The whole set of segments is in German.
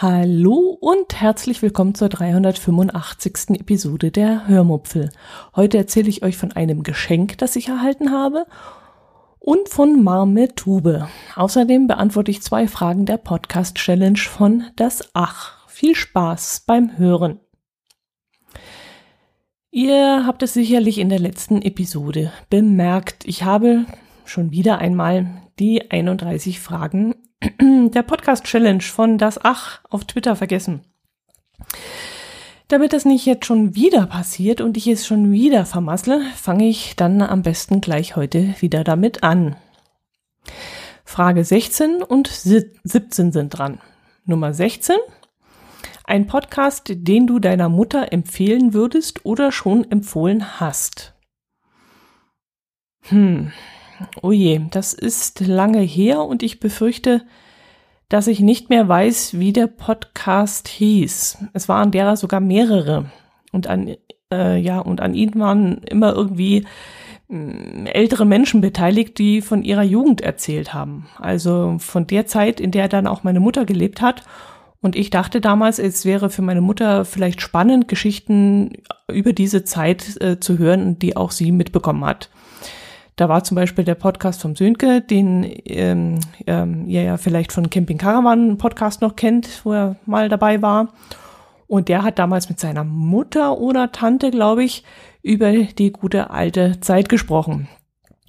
Hallo und herzlich willkommen zur 385. Episode der Hörmupfel. Heute erzähle ich euch von einem Geschenk, das ich erhalten habe und von Marmetube. Außerdem beantworte ich zwei Fragen der Podcast Challenge von Das Ach. Viel Spaß beim Hören. Ihr habt es sicherlich in der letzten Episode bemerkt. Ich habe schon wieder einmal die 31 Fragen der Podcast Challenge von das Ach auf Twitter vergessen. Damit das nicht jetzt schon wieder passiert und ich es schon wieder vermassle, fange ich dann am besten gleich heute wieder damit an. Frage 16 und 17 sind dran. Nummer 16. Ein Podcast, den du deiner Mutter empfehlen würdest oder schon empfohlen hast. Hm, oh je, das ist lange her und ich befürchte, dass ich nicht mehr weiß, wie der Podcast hieß. Es waren derer sogar mehrere. Und an, äh, ja, und an ihnen waren immer irgendwie äh, ältere Menschen beteiligt, die von ihrer Jugend erzählt haben. Also von der Zeit, in der dann auch meine Mutter gelebt hat. Und ich dachte damals, es wäre für meine Mutter vielleicht spannend, Geschichten über diese Zeit äh, zu hören, die auch sie mitbekommen hat. Da war zum Beispiel der Podcast vom Sönke, den ähm, ähm, ihr ja vielleicht von Camping Caravan Podcast noch kennt, wo er mal dabei war. Und der hat damals mit seiner Mutter oder Tante, glaube ich, über die gute alte Zeit gesprochen.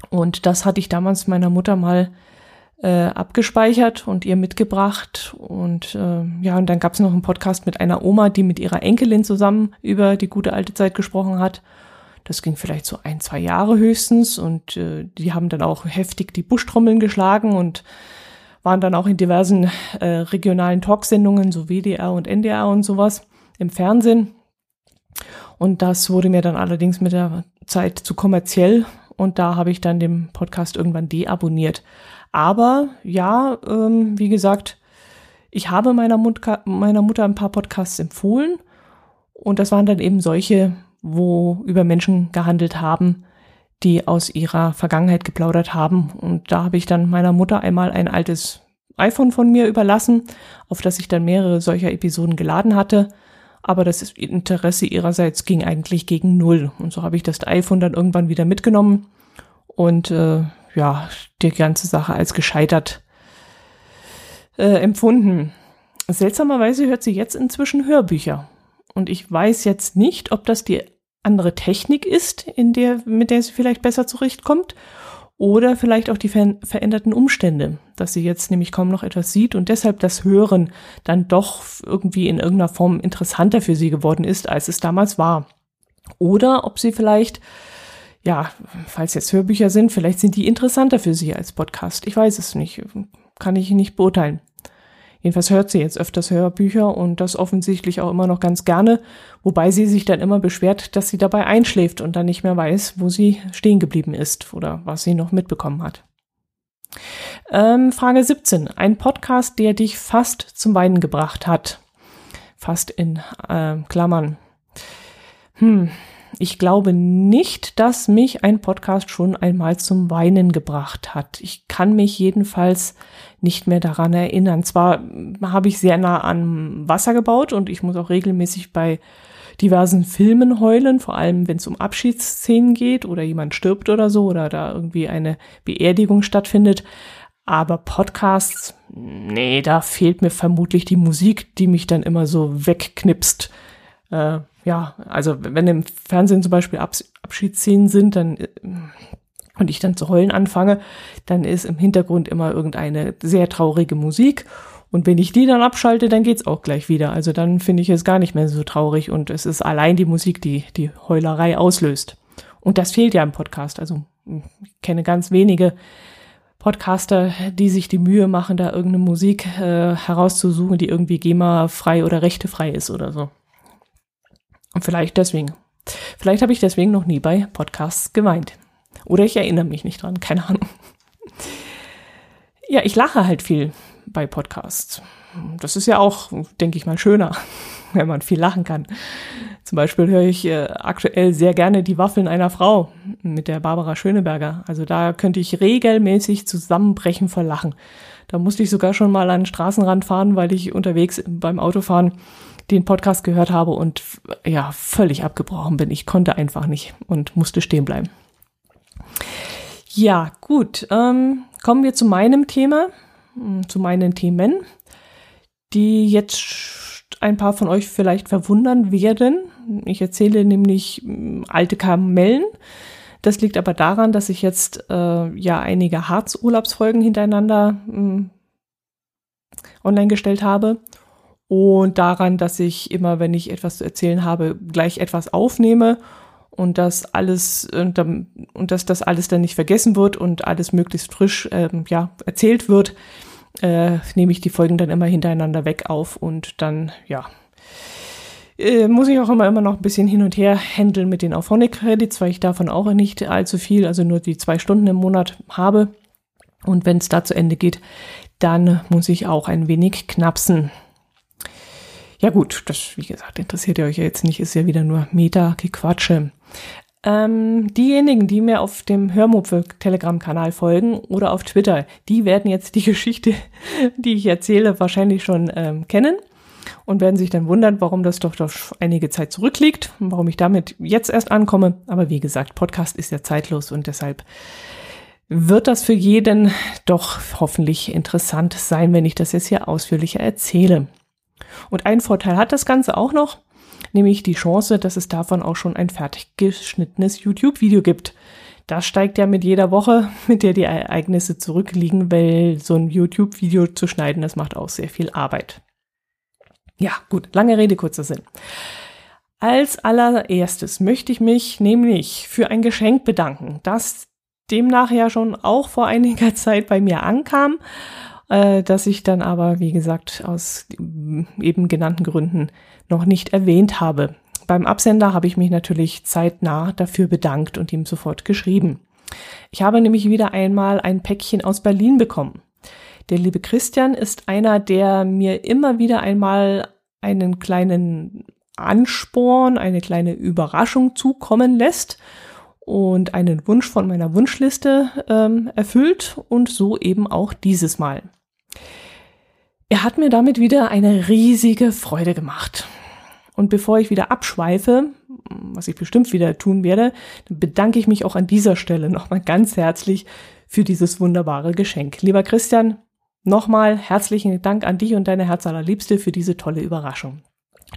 Und das hatte ich damals meiner Mutter mal äh, abgespeichert und ihr mitgebracht. Und äh, ja, und dann gab es noch einen Podcast mit einer Oma, die mit ihrer Enkelin zusammen über die gute alte Zeit gesprochen hat. Das ging vielleicht so ein, zwei Jahre höchstens und äh, die haben dann auch heftig die Buschtrommeln geschlagen und waren dann auch in diversen äh, regionalen Talksendungen, so WDR und NDR und sowas im Fernsehen. Und das wurde mir dann allerdings mit der Zeit zu kommerziell und da habe ich dann den Podcast irgendwann deabonniert. Aber ja, ähm, wie gesagt, ich habe meiner, Mut meiner Mutter ein paar Podcasts empfohlen und das waren dann eben solche, wo über Menschen gehandelt haben, die aus ihrer Vergangenheit geplaudert haben. Und da habe ich dann meiner Mutter einmal ein altes iPhone von mir überlassen, auf das ich dann mehrere solcher Episoden geladen hatte. Aber das Interesse ihrerseits ging eigentlich gegen null. Und so habe ich das iPhone dann irgendwann wieder mitgenommen und äh, ja, die ganze Sache als gescheitert äh, empfunden. Seltsamerweise hört sie jetzt inzwischen Hörbücher. Und ich weiß jetzt nicht, ob das die andere Technik ist, in der, mit der sie vielleicht besser zurechtkommt, oder vielleicht auch die ver veränderten Umstände, dass sie jetzt nämlich kaum noch etwas sieht und deshalb das Hören dann doch irgendwie in irgendeiner Form interessanter für sie geworden ist, als es damals war. Oder ob sie vielleicht, ja, falls jetzt Hörbücher sind, vielleicht sind die interessanter für sie als Podcast. Ich weiß es nicht, kann ich nicht beurteilen. Jedenfalls hört sie jetzt öfters Hörbücher und das offensichtlich auch immer noch ganz gerne, wobei sie sich dann immer beschwert, dass sie dabei einschläft und dann nicht mehr weiß, wo sie stehen geblieben ist oder was sie noch mitbekommen hat. Ähm, Frage 17. Ein Podcast, der dich fast zum Weinen gebracht hat. Fast in äh, Klammern. Hm, ich glaube nicht, dass mich ein Podcast schon einmal zum Weinen gebracht hat. Ich kann mich jedenfalls nicht mehr daran erinnern. Zwar habe ich sehr nah an Wasser gebaut und ich muss auch regelmäßig bei diversen Filmen heulen, vor allem wenn es um Abschiedsszenen geht oder jemand stirbt oder so oder da irgendwie eine Beerdigung stattfindet. Aber Podcasts, nee, da fehlt mir vermutlich die Musik, die mich dann immer so wegknipst. Äh, ja, also wenn im Fernsehen zum Beispiel Abs Abschiedsszenen sind, dann äh, und ich dann zu heulen anfange, dann ist im Hintergrund immer irgendeine sehr traurige Musik. Und wenn ich die dann abschalte, dann geht's auch gleich wieder. Also dann finde ich es gar nicht mehr so traurig und es ist allein die Musik, die die Heulerei auslöst. Und das fehlt ja im Podcast. Also ich kenne ganz wenige Podcaster, die sich die Mühe machen, da irgendeine Musik äh, herauszusuchen, die irgendwie GEMA-frei oder rechtefrei ist oder so. Und vielleicht deswegen. Vielleicht habe ich deswegen noch nie bei Podcasts geweint. Oder ich erinnere mich nicht dran, keine Ahnung. Ja, ich lache halt viel bei Podcasts. Das ist ja auch, denke ich mal, schöner, wenn man viel lachen kann. Zum Beispiel höre ich äh, aktuell sehr gerne die Waffeln einer Frau mit der Barbara Schöneberger. Also da könnte ich regelmäßig zusammenbrechen vor Lachen. Da musste ich sogar schon mal an den Straßenrand fahren, weil ich unterwegs beim Autofahren den Podcast gehört habe und ja, völlig abgebrochen bin. Ich konnte einfach nicht und musste stehen bleiben. Ja, gut. Ähm, kommen wir zu meinem Thema, hm, zu meinen Themen, die jetzt ein paar von euch vielleicht verwundern werden. Ich erzähle nämlich hm, alte Kamellen. Das liegt aber daran, dass ich jetzt äh, ja einige Harzurlaubsfolgen hintereinander äh, online gestellt habe und daran, dass ich immer, wenn ich etwas zu erzählen habe, gleich etwas aufnehme und dass alles und, und dass das alles dann nicht vergessen wird und alles möglichst frisch ähm, ja erzählt wird, äh, nehme ich die Folgen dann immer hintereinander weg auf und dann ja äh, muss ich auch immer, immer noch ein bisschen hin und her handeln mit den Auphonic-Credits, weil ich davon auch nicht allzu viel, also nur die zwei Stunden im Monat habe. Und wenn es da zu Ende geht, dann muss ich auch ein wenig knapsen. Ja gut, das, wie gesagt, interessiert ihr euch ja jetzt nicht, ist ja wieder nur Meta-Gequatsche. Ähm, diejenigen, die mir auf dem Hörmupfel Telegram-Kanal folgen oder auf Twitter, die werden jetzt die Geschichte, die ich erzähle, wahrscheinlich schon ähm, kennen und werden sich dann wundern, warum das doch doch einige Zeit zurückliegt und warum ich damit jetzt erst ankomme. Aber wie gesagt, Podcast ist ja zeitlos und deshalb wird das für jeden doch hoffentlich interessant sein, wenn ich das jetzt hier ausführlicher erzähle. Und einen Vorteil hat das Ganze auch noch, nämlich die Chance, dass es davon auch schon ein fertig geschnittenes YouTube-Video gibt. Das steigt ja mit jeder Woche, mit der die Ereignisse zurückliegen, weil so ein YouTube-Video zu schneiden, das macht auch sehr viel Arbeit. Ja, gut, lange Rede, kurzer Sinn. Als allererstes möchte ich mich nämlich für ein Geschenk bedanken, das demnach ja schon auch vor einiger Zeit bei mir ankam, äh, das ich dann aber, wie gesagt, aus eben genannten Gründen noch nicht erwähnt habe. Beim Absender habe ich mich natürlich zeitnah dafür bedankt und ihm sofort geschrieben. Ich habe nämlich wieder einmal ein Päckchen aus Berlin bekommen. Der liebe Christian ist einer, der mir immer wieder einmal einen kleinen Ansporn, eine kleine Überraschung zukommen lässt und einen Wunsch von meiner Wunschliste ähm, erfüllt und so eben auch dieses Mal. Er hat mir damit wieder eine riesige Freude gemacht. Und bevor ich wieder abschweife, was ich bestimmt wieder tun werde, bedanke ich mich auch an dieser Stelle nochmal ganz herzlich für dieses wunderbare Geschenk. Lieber Christian, Nochmal herzlichen Dank an dich und deine Herzallerliebste für diese tolle Überraschung.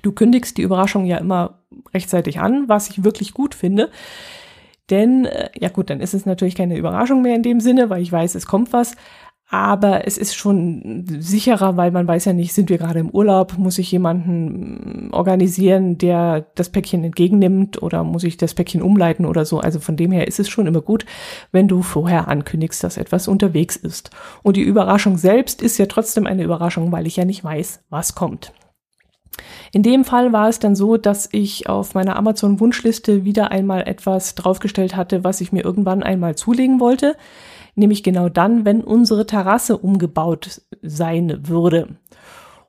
Du kündigst die Überraschung ja immer rechtzeitig an, was ich wirklich gut finde. Denn, äh, ja gut, dann ist es natürlich keine Überraschung mehr in dem Sinne, weil ich weiß, es kommt was aber es ist schon sicherer, weil man weiß ja nicht, sind wir gerade im Urlaub, muss ich jemanden organisieren, der das Päckchen entgegennimmt oder muss ich das Päckchen umleiten oder so. Also von dem her ist es schon immer gut, wenn du vorher ankündigst, dass etwas unterwegs ist. Und die Überraschung selbst ist ja trotzdem eine Überraschung, weil ich ja nicht weiß, was kommt. In dem Fall war es dann so, dass ich auf meiner Amazon-Wunschliste wieder einmal etwas draufgestellt hatte, was ich mir irgendwann einmal zulegen wollte nämlich genau dann, wenn unsere Terrasse umgebaut sein würde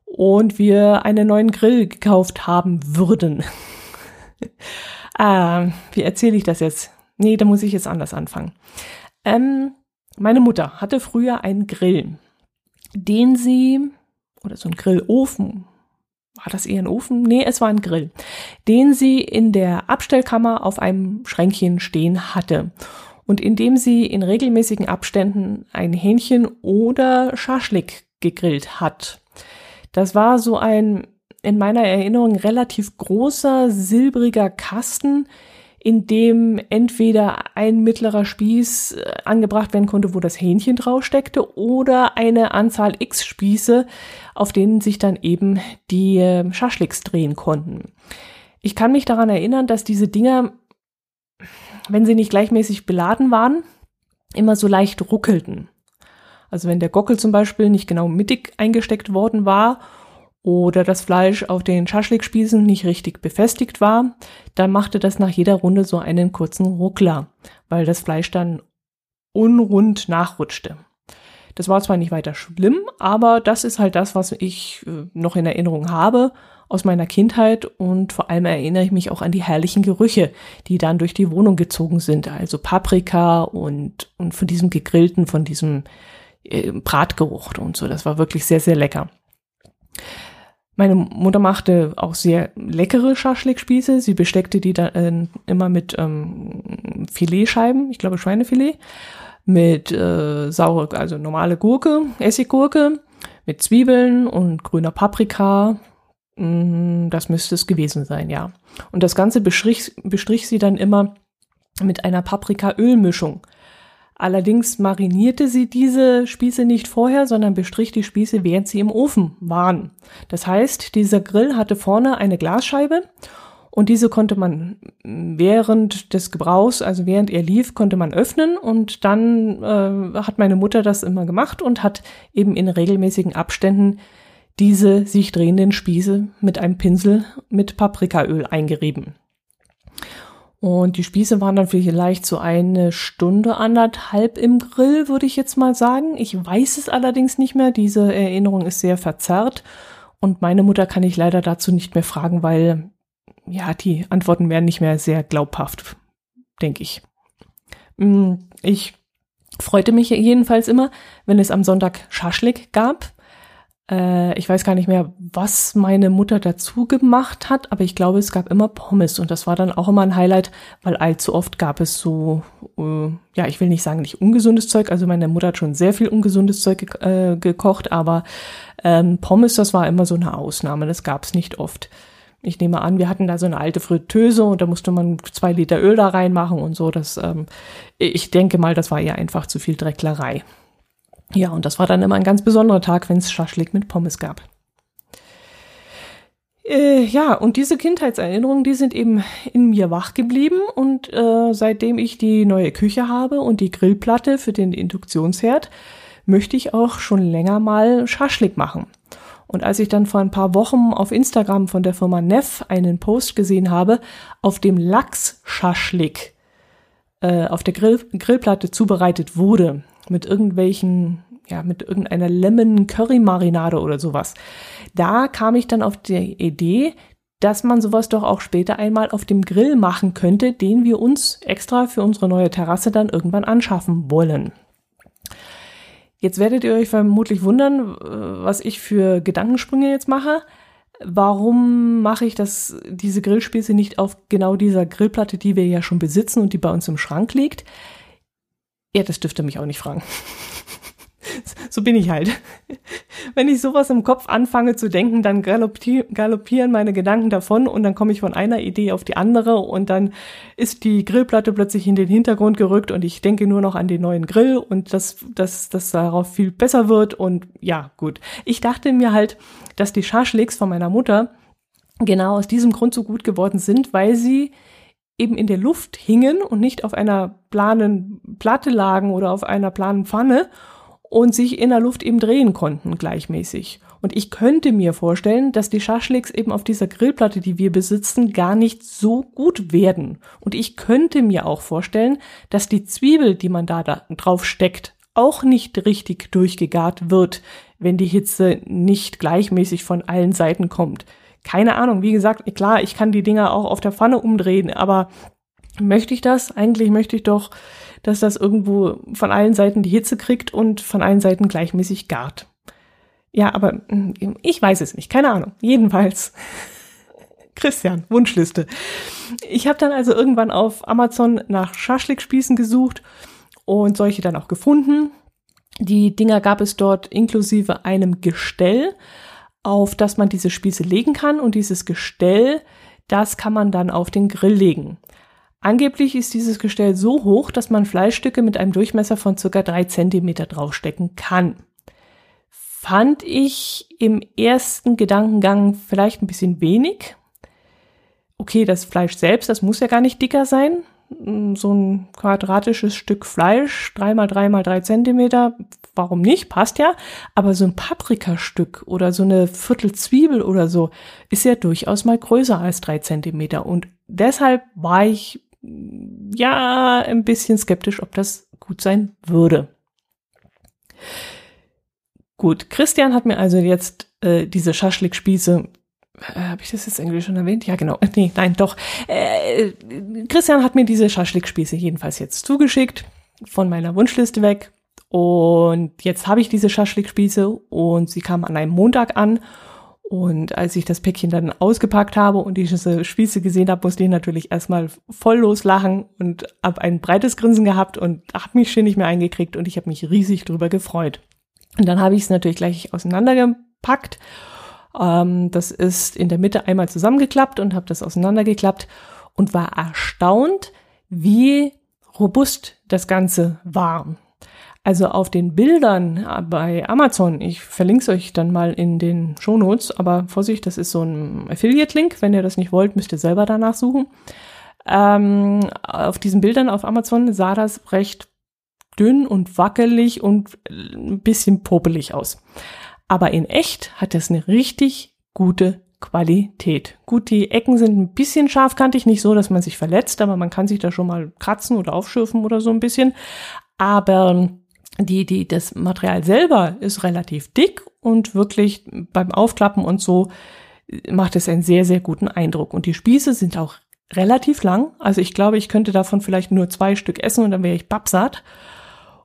und wir einen neuen Grill gekauft haben würden. ah, wie erzähle ich das jetzt? Nee, da muss ich jetzt anders anfangen. Ähm, meine Mutter hatte früher einen Grill, den sie, oder so ein Grillofen, war das eher ein Ofen? Nee, es war ein Grill, den sie in der Abstellkammer auf einem Schränkchen stehen hatte und indem sie in regelmäßigen Abständen ein Hähnchen oder Schaschlik gegrillt hat. Das war so ein in meiner Erinnerung relativ großer silbriger Kasten, in dem entweder ein mittlerer Spieß äh, angebracht werden konnte, wo das Hähnchen draufsteckte, oder eine Anzahl X Spieße, auf denen sich dann eben die ähm, Schaschliks drehen konnten. Ich kann mich daran erinnern, dass diese Dinger wenn sie nicht gleichmäßig beladen waren, immer so leicht ruckelten. Also wenn der Gockel zum Beispiel nicht genau mittig eingesteckt worden war oder das Fleisch auf den Schaschlikspießen nicht richtig befestigt war, dann machte das nach jeder Runde so einen kurzen Ruckler, weil das Fleisch dann unrund nachrutschte. Das war zwar nicht weiter schlimm, aber das ist halt das, was ich äh, noch in Erinnerung habe aus meiner Kindheit und vor allem erinnere ich mich auch an die herrlichen Gerüche, die dann durch die Wohnung gezogen sind, also Paprika und, und von diesem gegrillten, von diesem äh, Bratgeruch und so. Das war wirklich sehr, sehr lecker. Meine Mutter machte auch sehr leckere Schaschlikspieße. Sie besteckte die dann äh, immer mit ähm, Filetscheiben, ich glaube Schweinefilet, mit äh, saure, also normale Gurke, Essiggurke, mit Zwiebeln und grüner Paprika. Mm, das müsste es gewesen sein, ja. Und das Ganze bestrich, bestrich sie dann immer mit einer Paprika-Ölmischung. Allerdings marinierte sie diese Spieße nicht vorher, sondern bestrich die Spieße, während sie im Ofen waren. Das heißt, dieser Grill hatte vorne eine Glasscheibe und diese konnte man während des Gebrauchs, also während er lief, konnte man öffnen und dann äh, hat meine Mutter das immer gemacht und hat eben in regelmäßigen Abständen diese sich drehenden Spieße mit einem Pinsel mit Paprikaöl eingerieben. Und die Spieße waren dann vielleicht so eine Stunde, anderthalb im Grill, würde ich jetzt mal sagen. Ich weiß es allerdings nicht mehr. Diese Erinnerung ist sehr verzerrt. Und meine Mutter kann ich leider dazu nicht mehr fragen, weil, ja, die Antworten wären nicht mehr sehr glaubhaft, denke ich. Mm, ich freute mich jedenfalls immer, wenn es am Sonntag Schaschlik gab. Äh, ich weiß gar nicht mehr, was meine Mutter dazu gemacht hat, aber ich glaube, es gab immer Pommes und das war dann auch immer ein Highlight, weil allzu oft gab es so, äh, ja, ich will nicht sagen nicht ungesundes Zeug, also meine Mutter hat schon sehr viel ungesundes Zeug ge äh, gekocht, aber ähm, Pommes, das war immer so eine Ausnahme, das gab es nicht oft. Ich nehme an, wir hatten da so eine alte Fritteuse und da musste man zwei Liter Öl da reinmachen und so. Das, ähm, ich denke mal, das war ja einfach zu viel Drecklerei. Ja, und das war dann immer ein ganz besonderer Tag, wenn es Schaschlik mit Pommes gab. Äh, ja, und diese Kindheitserinnerungen, die sind eben in mir wach geblieben und äh, seitdem ich die neue Küche habe und die Grillplatte für den Induktionsherd, möchte ich auch schon länger mal Schaschlik machen. Und als ich dann vor ein paar Wochen auf Instagram von der Firma Neff einen Post gesehen habe, auf dem Lachs-Schaschlik äh, auf der Grill Grillplatte zubereitet wurde, mit irgendwelchen, ja, mit irgendeiner Lemon Curry Marinade oder sowas. Da kam ich dann auf die Idee, dass man sowas doch auch später einmal auf dem Grill machen könnte, den wir uns extra für unsere neue Terrasse dann irgendwann anschaffen wollen. Jetzt werdet ihr euch vermutlich wundern, was ich für Gedankensprünge jetzt mache. Warum mache ich das, diese Grillspieße nicht auf genau dieser Grillplatte, die wir ja schon besitzen und die bei uns im Schrank liegt? Ja, das dürfte mich auch nicht fragen. so bin ich halt. Wenn ich sowas im Kopf anfange zu denken, dann galoppieren meine Gedanken davon und dann komme ich von einer Idee auf die andere und dann ist die Grillplatte plötzlich in den Hintergrund gerückt und ich denke nur noch an den neuen Grill und dass das, das darauf viel besser wird und ja, gut. Ich dachte mir halt, dass die Schaschliks von meiner Mutter genau aus diesem Grund so gut geworden sind, weil sie eben in der Luft hingen und nicht auf einer planen Platte lagen oder auf einer planen Pfanne und sich in der Luft eben drehen konnten gleichmäßig. Und ich könnte mir vorstellen, dass die Schaschliks eben auf dieser Grillplatte, die wir besitzen, gar nicht so gut werden. Und ich könnte mir auch vorstellen, dass die Zwiebel, die man da, da drauf steckt, auch nicht richtig durchgegart wird, wenn die Hitze nicht gleichmäßig von allen Seiten kommt keine Ahnung, wie gesagt, klar, ich kann die Dinger auch auf der Pfanne umdrehen, aber möchte ich das? Eigentlich möchte ich doch, dass das irgendwo von allen Seiten die Hitze kriegt und von allen Seiten gleichmäßig gart. Ja, aber hm, ich weiß es nicht, keine Ahnung. Jedenfalls. Christian, Wunschliste. Ich habe dann also irgendwann auf Amazon nach Schaschlikspießen gesucht und solche dann auch gefunden. Die Dinger gab es dort inklusive einem Gestell auf das man diese Spieße legen kann und dieses Gestell, das kann man dann auf den Grill legen. Angeblich ist dieses Gestell so hoch, dass man Fleischstücke mit einem Durchmesser von circa drei Zentimeter draufstecken kann. Fand ich im ersten Gedankengang vielleicht ein bisschen wenig. Okay, das Fleisch selbst, das muss ja gar nicht dicker sein. so ein quadratisches Stück Fleisch, drei mal drei mal drei Zentimeter, warum nicht, passt ja, aber so ein Paprikastück oder so eine Viertel Zwiebel oder so ist ja durchaus mal größer als drei Zentimeter und deshalb war ich ja ein bisschen skeptisch, ob das gut sein würde. Gut, Christian hat mir also jetzt äh, diese Schaschlik-Spieße äh, habe ich das jetzt Englisch schon erwähnt? Ja, genau. Nee, nein, doch. Äh, Christian hat mir diese Schaschlik-Spieße jedenfalls jetzt zugeschickt, von meiner Wunschliste weg. Und jetzt habe ich diese Schaschlik-Spieße und sie kamen an einem Montag an. Und als ich das Päckchen dann ausgepackt habe und diese Spieße gesehen habe, musste ich natürlich erstmal voll loslachen und habe ein breites Grinsen gehabt und habe mich schon nicht mehr eingekriegt und ich habe mich riesig drüber gefreut. Und dann habe ich es natürlich gleich auseinandergepackt ähm, das ist in der Mitte einmal zusammengeklappt und habe das auseinandergeklappt und war erstaunt, wie robust das Ganze war. Also auf den Bildern bei Amazon, ich verlinke es euch dann mal in den Shownotes, aber Vorsicht, das ist so ein Affiliate-Link. Wenn ihr das nicht wollt, müsst ihr selber danach suchen. Ähm, auf diesen Bildern auf Amazon sah das recht dünn und wackelig und ein bisschen popelig aus. Aber in echt hat das eine richtig gute Qualität. Gut, die Ecken sind ein bisschen scharfkantig, nicht so, dass man sich verletzt, aber man kann sich da schon mal kratzen oder aufschürfen oder so ein bisschen. Aber die, die, das Material selber ist relativ dick und wirklich beim Aufklappen und so macht es einen sehr, sehr guten Eindruck. Und die Spieße sind auch relativ lang. Also ich glaube, ich könnte davon vielleicht nur zwei Stück essen und dann wäre ich babsatt.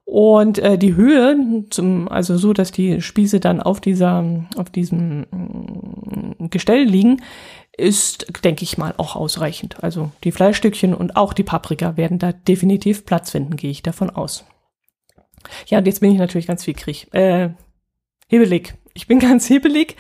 Und äh, die Höhe, zum, also so, dass die Spieße dann auf dieser, auf diesem mm, Gestell liegen, ist, denke ich mal, auch ausreichend. Also die Fleischstückchen und auch die Paprika werden da definitiv Platz finden, gehe ich davon aus. Ja, und jetzt bin ich natürlich ganz viel krieg. Äh, hebelig. Ich bin ganz hebelig,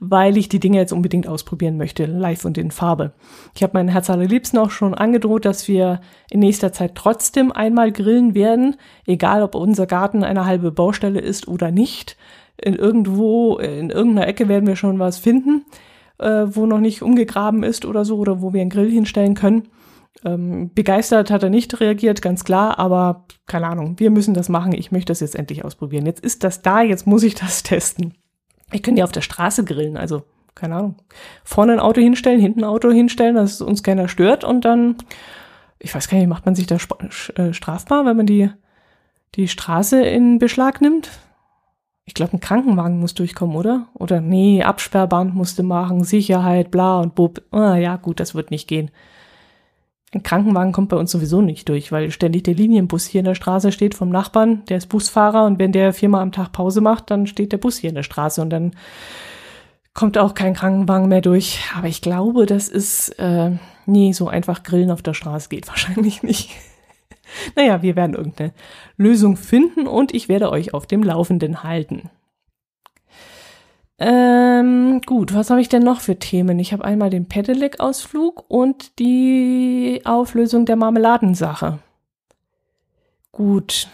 weil ich die Dinge jetzt unbedingt ausprobieren möchte, live und in Farbe. Ich habe meinen Herz allerliebsten auch schon angedroht, dass wir in nächster Zeit trotzdem einmal grillen werden, egal ob unser Garten eine halbe Baustelle ist oder nicht. In irgendwo, in irgendeiner Ecke werden wir schon was finden, äh, wo noch nicht umgegraben ist oder so, oder wo wir einen Grill hinstellen können. Ähm, begeistert hat er nicht reagiert, ganz klar, aber keine Ahnung, wir müssen das machen. Ich möchte das jetzt endlich ausprobieren. Jetzt ist das da, jetzt muss ich das testen. Ich könnte ja auf der Straße grillen, also keine Ahnung. Vorne ein Auto hinstellen, hinten ein Auto hinstellen, dass uns keiner stört und dann, ich weiß gar nicht, macht man sich da äh, strafbar, wenn man die, die Straße in Beschlag nimmt? Ich glaube, ein Krankenwagen muss durchkommen, oder? Oder nee, Absperrband musste machen, Sicherheit, bla und bub. Ah, ja, gut, das wird nicht gehen. Ein Krankenwagen kommt bei uns sowieso nicht durch, weil ständig der Linienbus hier in der Straße steht vom Nachbarn, der ist Busfahrer und wenn der viermal am Tag Pause macht, dann steht der Bus hier in der Straße und dann kommt auch kein Krankenwagen mehr durch. Aber ich glaube, das ist, äh, nee, so einfach grillen auf der Straße geht wahrscheinlich nicht. naja, wir werden irgendeine Lösung finden und ich werde euch auf dem Laufenden halten. Ähm, gut, was habe ich denn noch für Themen? Ich habe einmal den Pedelec-Ausflug und die Auflösung der Marmeladensache. Gut.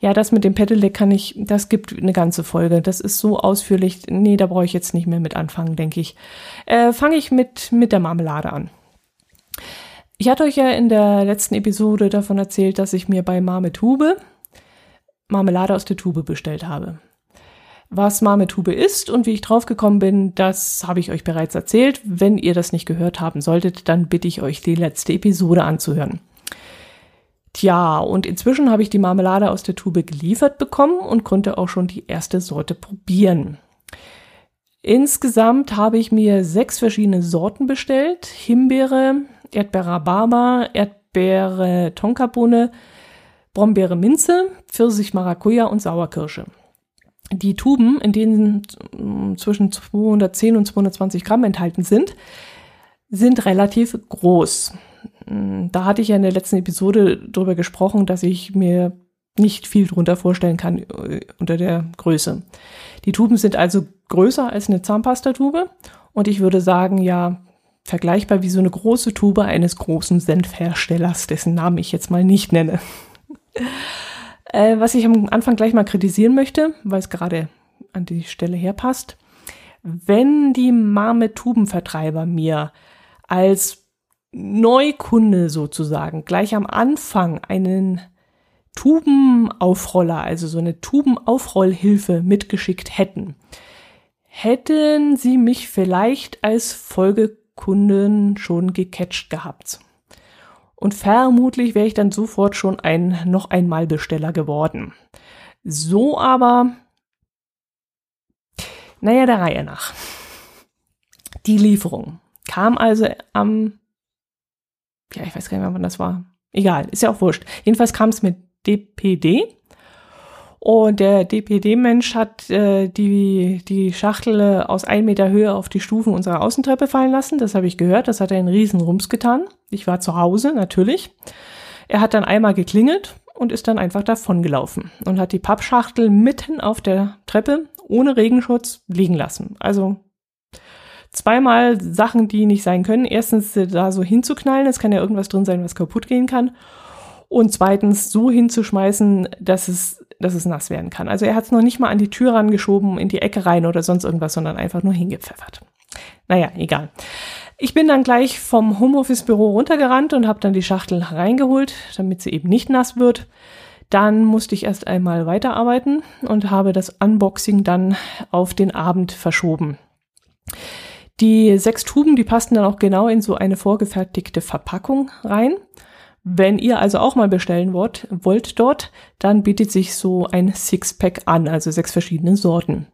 Ja, das mit dem Pedelec kann ich, das gibt eine ganze Folge. Das ist so ausführlich. Nee, da brauche ich jetzt nicht mehr mit anfangen, denke ich. Äh, Fange ich mit, mit der Marmelade an. Ich hatte euch ja in der letzten Episode davon erzählt, dass ich mir bei Marme Tube Marmelade aus der Tube bestellt habe. Was Marmetube ist und wie ich draufgekommen bin, das habe ich euch bereits erzählt. Wenn ihr das nicht gehört haben solltet, dann bitte ich euch, die letzte Episode anzuhören. Tja, und inzwischen habe ich die Marmelade aus der Tube geliefert bekommen und konnte auch schon die erste Sorte probieren. Insgesamt habe ich mir sechs verschiedene Sorten bestellt. Himbeere, Erdbeere Rhabarber, Erdbeere Tonkabohne, Brombeere Minze, Pfirsich Maracuja und Sauerkirsche die Tuben, in denen zwischen 210 und 220 Gramm enthalten sind, sind relativ groß. Da hatte ich ja in der letzten Episode darüber gesprochen, dass ich mir nicht viel drunter vorstellen kann äh, unter der Größe. Die Tuben sind also größer als eine Zahnpastatube und ich würde sagen, ja, vergleichbar wie so eine große Tube eines großen Senfherstellers, dessen Namen ich jetzt mal nicht nenne. Äh, was ich am Anfang gleich mal kritisieren möchte, weil es gerade an die Stelle herpasst. Wenn die Marmetubenvertreiber mir als Neukunde sozusagen gleich am Anfang einen Tubenaufroller, also so eine Tubenaufrollhilfe mitgeschickt hätten, hätten sie mich vielleicht als Folgekunden schon gecatcht gehabt. Und vermutlich wäre ich dann sofort schon ein noch einmal Besteller geworden. So aber, naja, der Reihe nach. Die Lieferung kam also am, ja, ich weiß gar nicht mehr, wann das war. Egal, ist ja auch wurscht. Jedenfalls kam es mit DPD. Und der DPD-Mensch hat äh, die, die Schachtel aus ein Meter Höhe auf die Stufen unserer Außentreppe fallen lassen. Das habe ich gehört. Das hat er in riesen Rums getan. Ich war zu Hause, natürlich. Er hat dann einmal geklingelt und ist dann einfach davongelaufen und hat die Pappschachtel mitten auf der Treppe ohne Regenschutz liegen lassen. Also zweimal Sachen, die nicht sein können. Erstens da so hinzuknallen, es kann ja irgendwas drin sein, was kaputt gehen kann und zweitens so hinzuschmeißen, dass es, dass es nass werden kann. Also er hat es noch nicht mal an die Tür rangeschoben, in die Ecke rein oder sonst irgendwas, sondern einfach nur hingepfeffert. Naja, egal. Ich bin dann gleich vom Homeoffice-Büro runtergerannt und habe dann die Schachtel reingeholt, damit sie eben nicht nass wird. Dann musste ich erst einmal weiterarbeiten und habe das Unboxing dann auf den Abend verschoben. Die sechs Tuben, die passten dann auch genau in so eine vorgefertigte Verpackung rein. Wenn ihr also auch mal bestellen wollt, wollt dort, dann bietet sich so ein Sixpack an, also sechs verschiedene Sorten.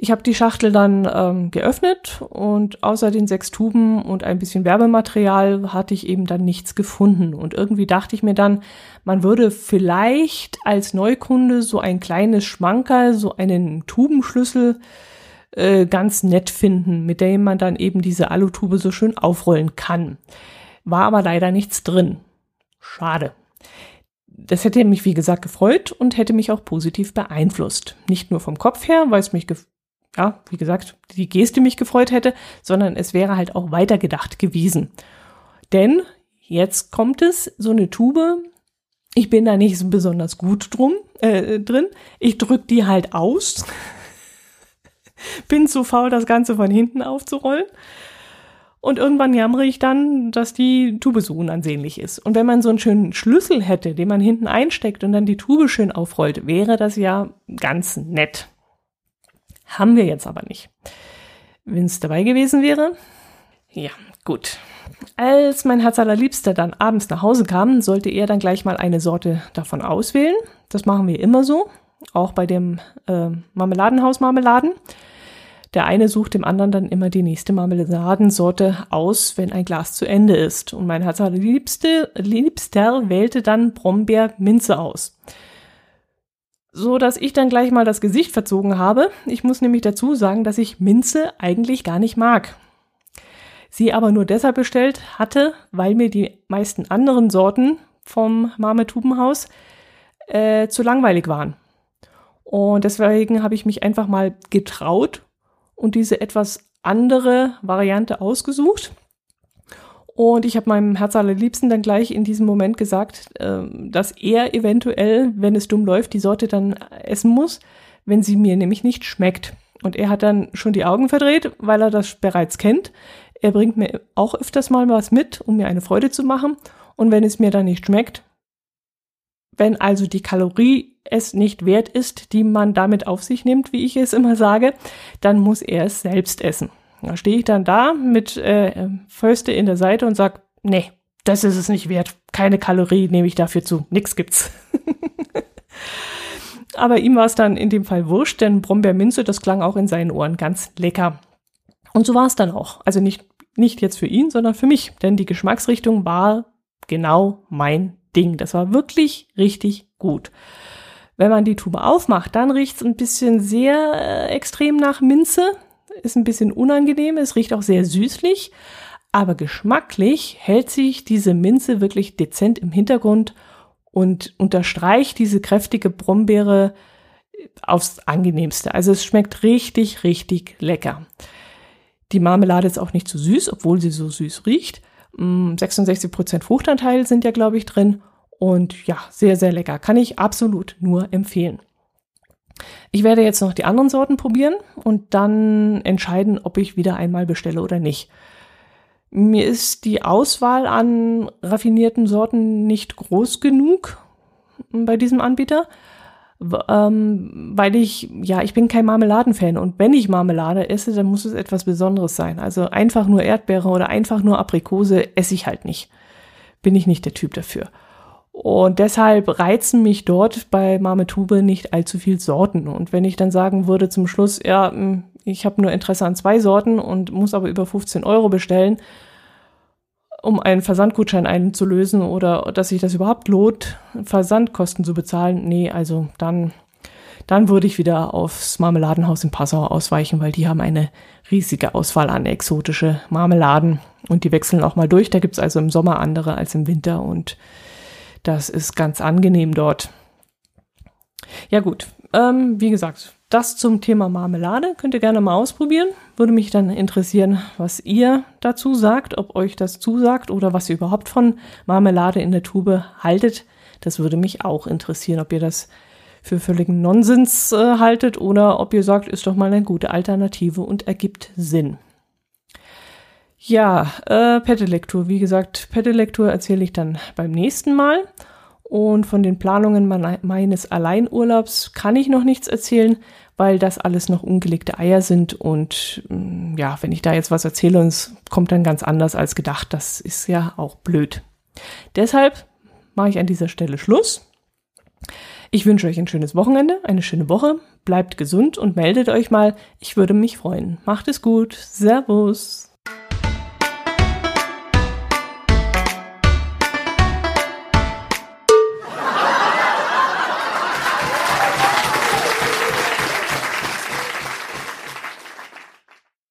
Ich habe die Schachtel dann ähm, geöffnet und außer den sechs Tuben und ein bisschen Werbematerial hatte ich eben dann nichts gefunden. Und irgendwie dachte ich mir dann, man würde vielleicht als Neukunde so ein kleines Schmankerl, so einen Tubenschlüssel äh, ganz nett finden, mit dem man dann eben diese Alutube so schön aufrollen kann. War aber leider nichts drin. Schade. Das hätte mich, wie gesagt, gefreut und hätte mich auch positiv beeinflusst. Nicht nur vom Kopf her, weil es mich, ja, wie gesagt, die Geste mich gefreut hätte, sondern es wäre halt auch weitergedacht gewesen. Denn jetzt kommt es, so eine Tube, ich bin da nicht so besonders gut drum, äh, drin. Ich drück die halt aus. bin zu faul, das Ganze von hinten aufzurollen. Und irgendwann jammere ich dann, dass die Tube so unansehnlich ist. Und wenn man so einen schönen Schlüssel hätte, den man hinten einsteckt und dann die Tube schön aufrollt, wäre das ja ganz nett. Haben wir jetzt aber nicht. Wenn es dabei gewesen wäre, ja, gut. Als mein Herz allerliebster dann abends nach Hause kam, sollte er dann gleich mal eine Sorte davon auswählen. Das machen wir immer so, auch bei dem äh, Marmeladenhaus Marmeladen. Der eine sucht dem anderen dann immer die nächste Marmeladensorte aus, wenn ein Glas zu Ende ist. Und mein Herz liebste, liebster wählte dann Brombeer-Minze aus. So dass ich dann gleich mal das Gesicht verzogen habe. Ich muss nämlich dazu sagen, dass ich Minze eigentlich gar nicht mag. Sie aber nur deshalb bestellt hatte, weil mir die meisten anderen Sorten vom Marmetubenhaus äh, zu langweilig waren. Und deswegen habe ich mich einfach mal getraut und diese etwas andere Variante ausgesucht. Und ich habe meinem Herz allerliebsten dann gleich in diesem Moment gesagt, äh, dass er eventuell, wenn es dumm läuft, die Sorte dann essen muss, wenn sie mir nämlich nicht schmeckt. Und er hat dann schon die Augen verdreht, weil er das bereits kennt. Er bringt mir auch öfters mal was mit, um mir eine Freude zu machen. Und wenn es mir dann nicht schmeckt, wenn also die Kalorie es nicht wert ist, die man damit auf sich nimmt, wie ich es immer sage, dann muss er es selbst essen. Da stehe ich dann da mit äh, Fäuste in der Seite und sag, nee, das ist es nicht wert. Keine Kalorie nehme ich dafür zu. Nix gibt's. Aber ihm war es dann in dem Fall wurscht, denn Brombeerminze, das klang auch in seinen Ohren ganz lecker. Und so war es dann auch. Also nicht, nicht jetzt für ihn, sondern für mich. Denn die Geschmacksrichtung war genau mein Ding. Das war wirklich richtig gut. Wenn man die Tube aufmacht, dann riecht es ein bisschen sehr äh, extrem nach Minze. Ist ein bisschen unangenehm. Es riecht auch sehr süßlich. Aber geschmacklich hält sich diese Minze wirklich dezent im Hintergrund und unterstreicht diese kräftige Brombeere aufs angenehmste. Also es schmeckt richtig, richtig lecker. Die Marmelade ist auch nicht zu süß, obwohl sie so süß riecht. 66% mm, Fruchtanteil sind ja, glaube ich, drin. Und ja, sehr, sehr lecker. Kann ich absolut nur empfehlen. Ich werde jetzt noch die anderen Sorten probieren und dann entscheiden, ob ich wieder einmal bestelle oder nicht. Mir ist die Auswahl an raffinierten Sorten nicht groß genug bei diesem Anbieter, ähm, weil ich, ja, ich bin kein Marmeladenfan und wenn ich Marmelade esse, dann muss es etwas Besonderes sein. Also einfach nur Erdbeere oder einfach nur Aprikose esse ich halt nicht. Bin ich nicht der Typ dafür. Und deshalb reizen mich dort bei Marmetube nicht allzu viel Sorten. Und wenn ich dann sagen würde zum Schluss, ja, hm, ich habe nur Interesse an zwei Sorten und muss aber über 15 Euro bestellen, um einen Versandgutschein einzulösen oder dass sich das überhaupt lohnt, Versandkosten zu bezahlen, nee, also dann, dann würde ich wieder aufs Marmeladenhaus in Passau ausweichen, weil die haben eine riesige Auswahl an exotische Marmeladen und die wechseln auch mal durch. Da gibt's also im Sommer andere als im Winter und das ist ganz angenehm dort. Ja gut, ähm, wie gesagt, das zum Thema Marmelade könnt ihr gerne mal ausprobieren. Würde mich dann interessieren, was ihr dazu sagt, ob euch das zusagt oder was ihr überhaupt von Marmelade in der Tube haltet. Das würde mich auch interessieren, ob ihr das für völligen Nonsens äh, haltet oder ob ihr sagt, ist doch mal eine gute Alternative und ergibt Sinn. Ja, äh, Pedelektur. Wie gesagt, Pedelektur erzähle ich dann beim nächsten Mal. Und von den Planungen meines Alleinurlaubs kann ich noch nichts erzählen, weil das alles noch ungelegte Eier sind. Und mm, ja, wenn ich da jetzt was erzähle und es kommt dann ganz anders als gedacht, das ist ja auch blöd. Deshalb mache ich an dieser Stelle Schluss. Ich wünsche euch ein schönes Wochenende, eine schöne Woche. Bleibt gesund und meldet euch mal. Ich würde mich freuen. Macht es gut. Servus.